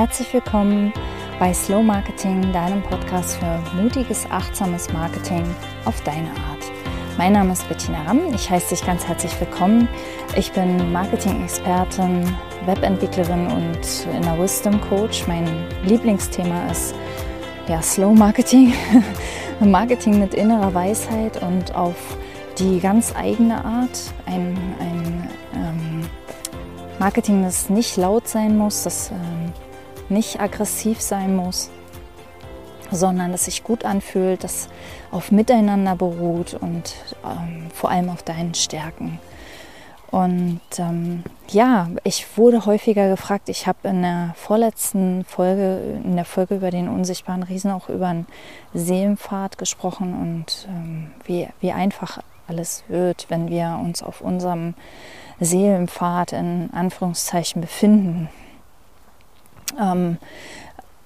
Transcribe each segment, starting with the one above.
Herzlich willkommen bei Slow Marketing, deinem Podcast für mutiges, achtsames Marketing auf deine Art. Mein Name ist Bettina Ramm. Ich heiße dich ganz herzlich willkommen. Ich bin Marketing-Expertin, Webentwicklerin und Inner Wisdom Coach. Mein Lieblingsthema ist ja, Slow Marketing, Marketing mit innerer Weisheit und auf die ganz eigene Art. Ein, ein ähm, Marketing, das nicht laut sein muss, das ähm, nicht aggressiv sein muss, sondern das sich gut anfühlt, das auf Miteinander beruht und ähm, vor allem auf deinen Stärken. Und ähm, ja, ich wurde häufiger gefragt. Ich habe in der vorletzten Folge, in der Folge über den unsichtbaren Riesen, auch über einen Seelenpfad gesprochen und ähm, wie, wie einfach alles wird, wenn wir uns auf unserem Seelenpfad in Anführungszeichen befinden. Ähm,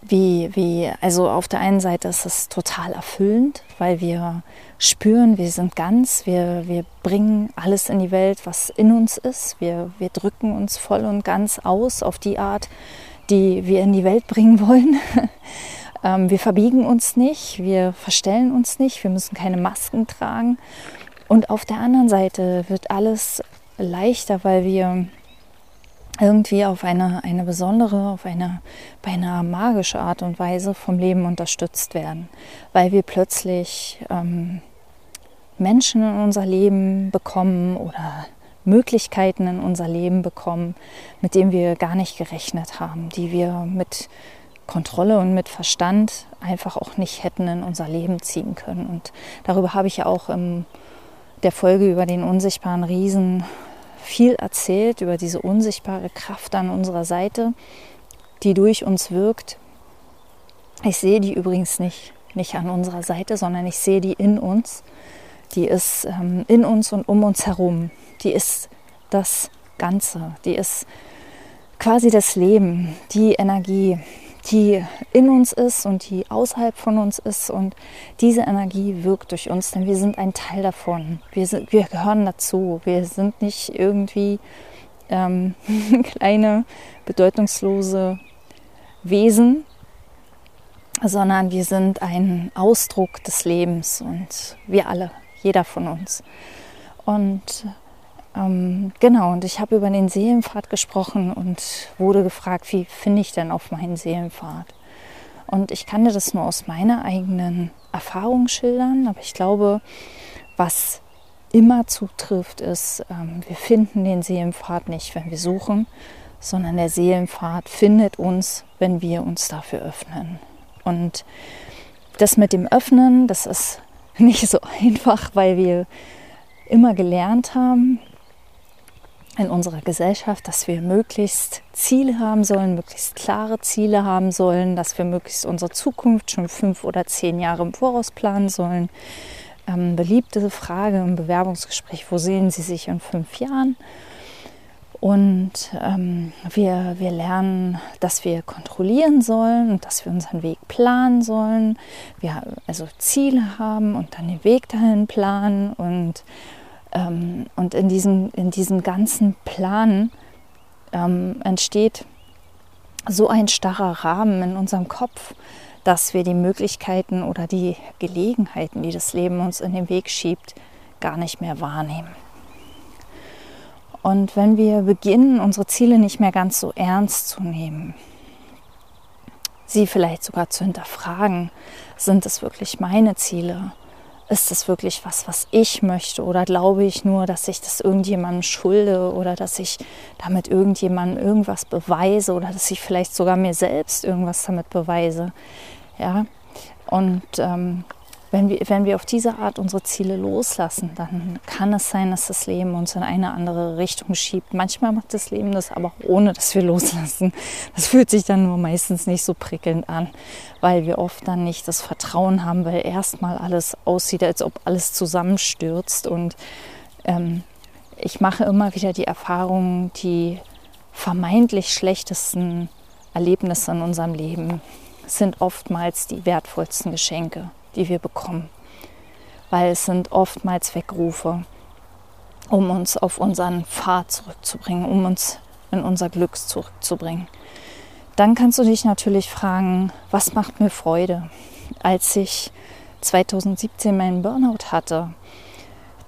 wie, wie, also auf der einen Seite ist es total erfüllend, weil wir spüren, wir sind ganz, wir, wir bringen alles in die Welt, was in uns ist. Wir, wir drücken uns voll und ganz aus auf die Art, die wir in die Welt bringen wollen. ähm, wir verbiegen uns nicht, wir verstellen uns nicht, wir müssen keine Masken tragen. Und auf der anderen Seite wird alles leichter, weil wir irgendwie auf eine, eine besondere, auf eine beinahe magische Art und Weise vom Leben unterstützt werden, weil wir plötzlich ähm, Menschen in unser Leben bekommen oder Möglichkeiten in unser Leben bekommen, mit denen wir gar nicht gerechnet haben, die wir mit Kontrolle und mit Verstand einfach auch nicht hätten in unser Leben ziehen können. Und darüber habe ich ja auch in der Folge über den unsichtbaren Riesen viel erzählt über diese unsichtbare Kraft an unserer Seite, die durch uns wirkt. Ich sehe die übrigens nicht, nicht an unserer Seite, sondern ich sehe die in uns. Die ist ähm, in uns und um uns herum. Die ist das Ganze. Die ist quasi das Leben, die Energie, die in uns ist und die außerhalb von uns ist. Und diese Energie wirkt durch uns, denn wir sind ein Teil davon. Wir, sind, wir gehören dazu. Wir sind nicht irgendwie ähm, kleine, bedeutungslose Wesen, sondern wir sind ein Ausdruck des Lebens und wir alle, jeder von uns. Und ähm, genau, und ich habe über den Seelenpfad gesprochen und wurde gefragt, wie finde ich denn auf meinen Seelenpfad? Und ich kann dir das nur aus meiner eigenen Erfahrung schildern, aber ich glaube, was immer zutrifft, ist, ähm, wir finden den Seelenpfad nicht, wenn wir suchen, sondern der Seelenpfad findet uns, wenn wir uns dafür öffnen. Und das mit dem Öffnen, das ist nicht so einfach, weil wir immer gelernt haben, in unserer Gesellschaft, dass wir möglichst Ziele haben sollen, möglichst klare Ziele haben sollen, dass wir möglichst unsere Zukunft schon fünf oder zehn Jahre im Voraus planen sollen. Ähm, beliebte Frage im Bewerbungsgespräch, wo sehen Sie sich in fünf Jahren? Und ähm, wir, wir lernen, dass wir kontrollieren sollen und dass wir unseren Weg planen sollen. Wir also Ziele haben und dann den Weg dahin planen und ähm, und in diesem, in diesem ganzen Plan ähm, entsteht so ein starrer Rahmen in unserem Kopf, dass wir die Möglichkeiten oder die Gelegenheiten, die das Leben uns in den Weg schiebt, gar nicht mehr wahrnehmen. Und wenn wir beginnen, unsere Ziele nicht mehr ganz so ernst zu nehmen, sie vielleicht sogar zu hinterfragen, sind es wirklich meine Ziele? Ist das wirklich was, was ich möchte? Oder glaube ich nur, dass ich das irgendjemandem schulde? Oder dass ich damit irgendjemandem irgendwas beweise? Oder dass ich vielleicht sogar mir selbst irgendwas damit beweise. Ja, und ähm, wenn wir, wenn wir auf diese Art unsere Ziele loslassen, dann kann es sein, dass das Leben uns in eine andere Richtung schiebt. Manchmal macht das Leben das aber auch ohne, dass wir loslassen. Das fühlt sich dann nur meistens nicht so prickelnd an, weil wir oft dann nicht das Vertrauen haben, weil erstmal alles aussieht, als ob alles zusammenstürzt. Und ähm, ich mache immer wieder die Erfahrung, die vermeintlich schlechtesten Erlebnisse in unserem Leben sind oftmals die wertvollsten Geschenke die wir bekommen. Weil es sind oftmals Wegrufe, um uns auf unseren Pfad zurückzubringen, um uns in unser Glück zurückzubringen. dann kannst du dich natürlich fragen, was macht mir Freude? Als ich 2017 meinen Burnout hatte,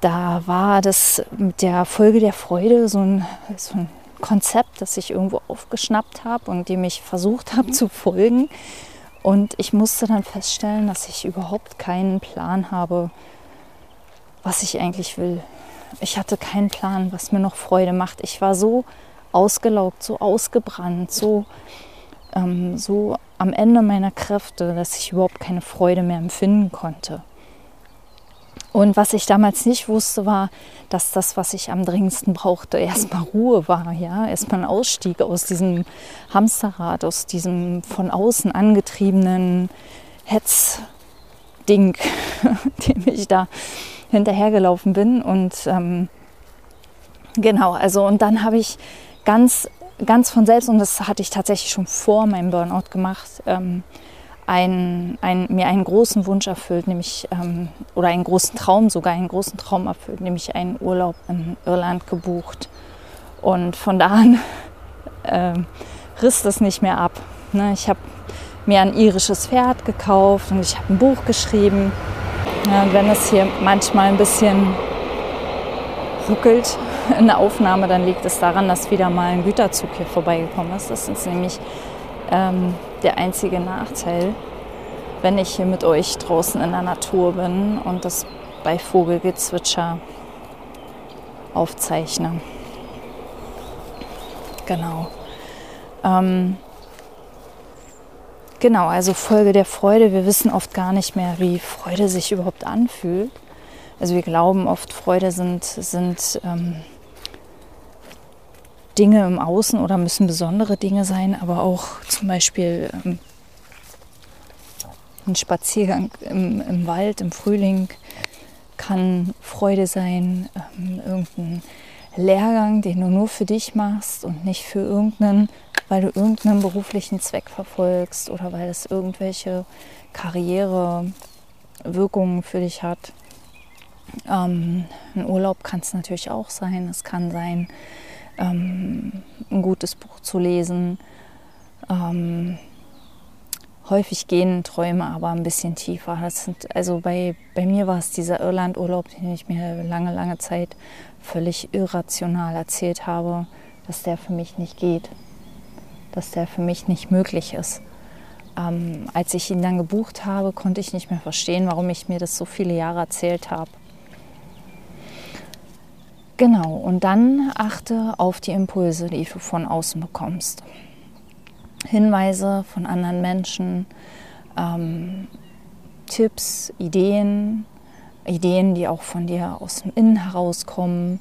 da war das mit der Folge der Freude so ein, so ein Konzept, das ich irgendwo aufgeschnappt habe und dem ich versucht habe zu folgen. Und ich musste dann feststellen, dass ich überhaupt keinen Plan habe, was ich eigentlich will. Ich hatte keinen Plan, was mir noch Freude macht. Ich war so ausgelaugt, so ausgebrannt, so, ähm, so am Ende meiner Kräfte, dass ich überhaupt keine Freude mehr empfinden konnte. Und was ich damals nicht wusste, war, dass das, was ich am dringendsten brauchte, erstmal Ruhe war, ja, erstmal ein Ausstieg aus diesem Hamsterrad, aus diesem von außen angetriebenen Hetzding, dem ich da hinterhergelaufen bin. Und ähm, genau, also und dann habe ich ganz, ganz von selbst, und das hatte ich tatsächlich schon vor meinem Burnout gemacht, ähm, ein, ein, mir einen großen Wunsch erfüllt, nämlich, ähm, oder einen großen Traum, sogar einen großen Traum erfüllt, nämlich einen Urlaub in Irland gebucht. Und von da an äh, riss das nicht mehr ab. Ne? Ich habe mir ein irisches Pferd gekauft und ich habe ein Buch geschrieben. Ja, wenn es hier manchmal ein bisschen ruckelt in der Aufnahme, dann liegt es daran, dass wieder mal ein Güterzug hier vorbeigekommen ist. Das ist nämlich ähm, der einzige Nachteil, wenn ich hier mit euch draußen in der Natur bin und das bei Vogelgezwitscher aufzeichne. Genau. Ähm, genau, also Folge der Freude. Wir wissen oft gar nicht mehr, wie Freude sich überhaupt anfühlt. Also wir glauben oft, Freude sind, sind ähm, Dinge im Außen oder müssen besondere Dinge sein, aber auch zum Beispiel ähm, ein Spaziergang im, im, Wald im Frühling kann Freude sein, ähm, irgendein Lehrgang, den du nur für dich machst und nicht für irgendeinen, weil du irgendeinen beruflichen Zweck verfolgst oder weil es irgendwelche Karrierewirkungen für dich hat. Ähm, ein Urlaub kann es natürlich auch sein. Es kann sein, ähm, ein gutes Buch zu lesen. Ähm, häufig gehen Träume aber ein bisschen tiefer. Sind, also bei, bei mir war es dieser Irlandurlaub, den ich mir lange, lange Zeit völlig irrational erzählt habe, dass der für mich nicht geht, dass der für mich nicht möglich ist. Ähm, als ich ihn dann gebucht habe, konnte ich nicht mehr verstehen, warum ich mir das so viele Jahre erzählt habe. Genau, und dann achte auf die Impulse, die du von außen bekommst. Hinweise von anderen Menschen, ähm, Tipps, Ideen, Ideen, die auch von dir aus dem Innen herauskommen,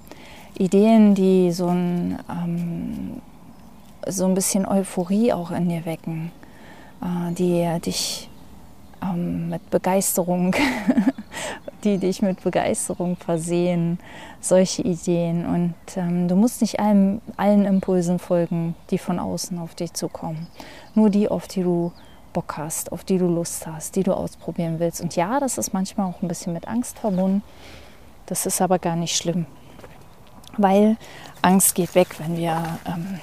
Ideen, die so ein, ähm, so ein bisschen Euphorie auch in dir wecken, äh, die dich ähm, mit Begeisterung die dich mit Begeisterung versehen, solche Ideen. Und ähm, du musst nicht allen, allen Impulsen folgen, die von außen auf dich zukommen. Nur die, auf die du Bock hast, auf die du Lust hast, die du ausprobieren willst. Und ja, das ist manchmal auch ein bisschen mit Angst verbunden. Das ist aber gar nicht schlimm, weil Angst geht weg, wenn wir ähm,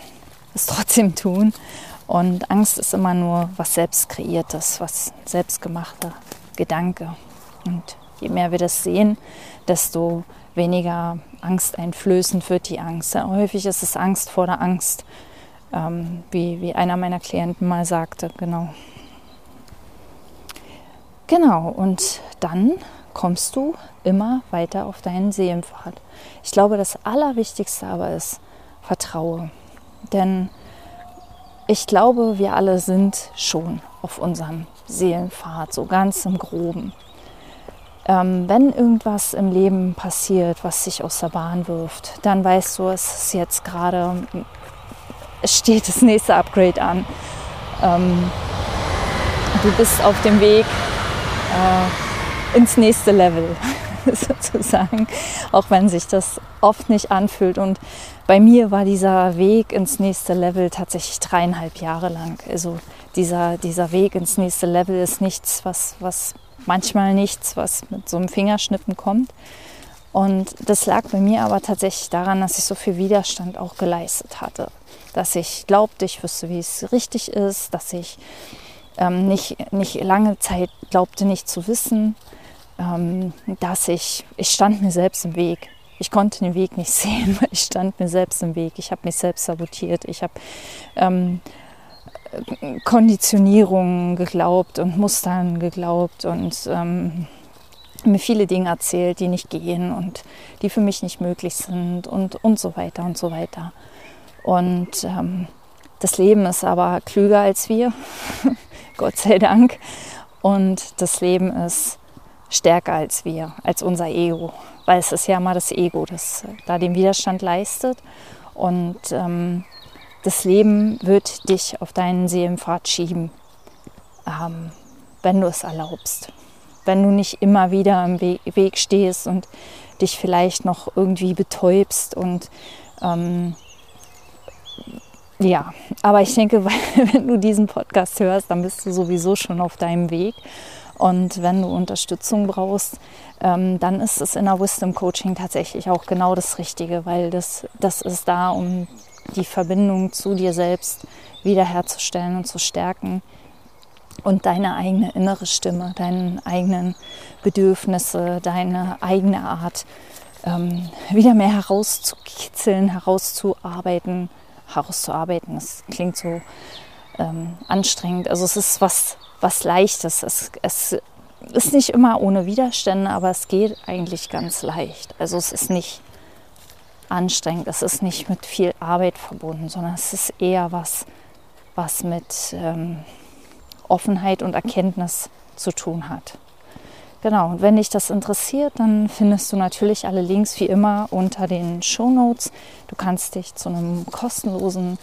es trotzdem tun. Und Angst ist immer nur was selbst kreiertes, was selbstgemachter Gedanke. Und je mehr wir das sehen, desto weniger angsteinflößend wird die Angst. Ja, häufig ist es Angst vor der Angst, ähm, wie, wie einer meiner Klienten mal sagte. Genau. Genau, und dann kommst du immer weiter auf deinen Seelenpfad. Ich glaube, das Allerwichtigste aber ist, vertraue. Denn ich glaube, wir alle sind schon auf unserem Seelenpfad, so ganz im groben ähm, wenn irgendwas im Leben passiert, was sich aus der Bahn wirft, dann weißt du, es ist jetzt gerade, steht das nächste Upgrade an. Ähm, du bist auf dem Weg äh, ins nächste Level sozusagen, auch wenn sich das oft nicht anfühlt. Und bei mir war dieser Weg ins nächste Level tatsächlich dreieinhalb Jahre lang. Also dieser, dieser Weg ins nächste Level ist nichts, was, was manchmal nichts, was mit so einem Fingerschnippen kommt. Und das lag bei mir aber tatsächlich daran, dass ich so viel Widerstand auch geleistet hatte. dass ich glaubte, ich wüsste, wie es richtig ist, dass ich ähm, nicht, nicht lange Zeit glaubte, nicht zu wissen, ähm, dass ich, ich stand mir selbst im Weg. Ich konnte den Weg nicht sehen, weil ich stand mir selbst im Weg. Ich habe mich selbst sabotiert. Ich habe ähm, Konditionierungen geglaubt und Mustern geglaubt und ähm, mir viele Dinge erzählt, die nicht gehen und die für mich nicht möglich sind und, und so weiter und so weiter. Und ähm, das Leben ist aber klüger als wir, Gott sei Dank. Und das Leben ist stärker als wir, als unser Ego. Weil es ist ja mal das Ego, das da den Widerstand leistet. Und ähm, das Leben wird dich auf deinen Seelenpfad schieben, ähm, wenn du es erlaubst. Wenn du nicht immer wieder im Weg stehst und dich vielleicht noch irgendwie betäubst und ähm, ja, aber ich denke, wenn du diesen Podcast hörst, dann bist du sowieso schon auf deinem Weg. Und wenn du Unterstützung brauchst, ähm, dann ist es in der Wisdom Coaching tatsächlich auch genau das Richtige, weil das, das ist da, um die Verbindung zu dir selbst wiederherzustellen und zu stärken und deine eigene innere Stimme, deine eigenen Bedürfnisse, deine eigene Art ähm, wieder mehr herauszukitzeln, herauszuarbeiten, herauszuarbeiten. Das klingt so ähm, anstrengend. Also es ist was, was Leichtes. Es, es ist nicht immer ohne Widerstände, aber es geht eigentlich ganz leicht. Also es ist nicht anstrengend, es ist nicht mit viel Arbeit verbunden, sondern es ist eher was, was mit ähm, Offenheit und Erkenntnis zu tun hat. Genau, und wenn dich das interessiert, dann findest du natürlich alle Links wie immer unter den Show Notes. Du kannst dich zu einem kostenlosen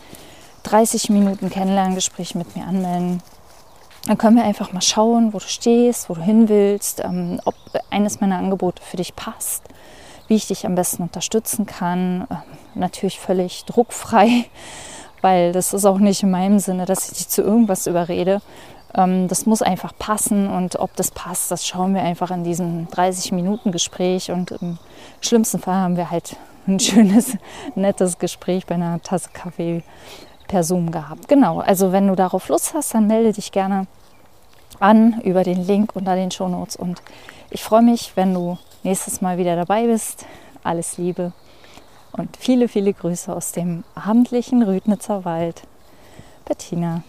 30 Minuten Kennenlerngespräch mit mir anmelden. Dann können wir einfach mal schauen, wo du stehst, wo du hin willst, ähm, ob eines meiner Angebote für dich passt, wie ich dich am besten unterstützen kann. Ähm, natürlich völlig druckfrei, weil das ist auch nicht in meinem Sinne, dass ich dich zu irgendwas überrede, ähm, das muss einfach passen und ob das passt, das schauen wir einfach in diesem 30-Minuten-Gespräch und im schlimmsten Fall haben wir halt ein schönes, nettes Gespräch bei einer Tasse Kaffee per Zoom gehabt. Genau, also wenn du darauf Lust hast, dann melde dich gerne an über den Link unter den Shownotes und ich freue mich, wenn du nächstes Mal wieder dabei bist. Alles Liebe und viele, viele Grüße aus dem abendlichen Rüdnitzer Wald. Bettina.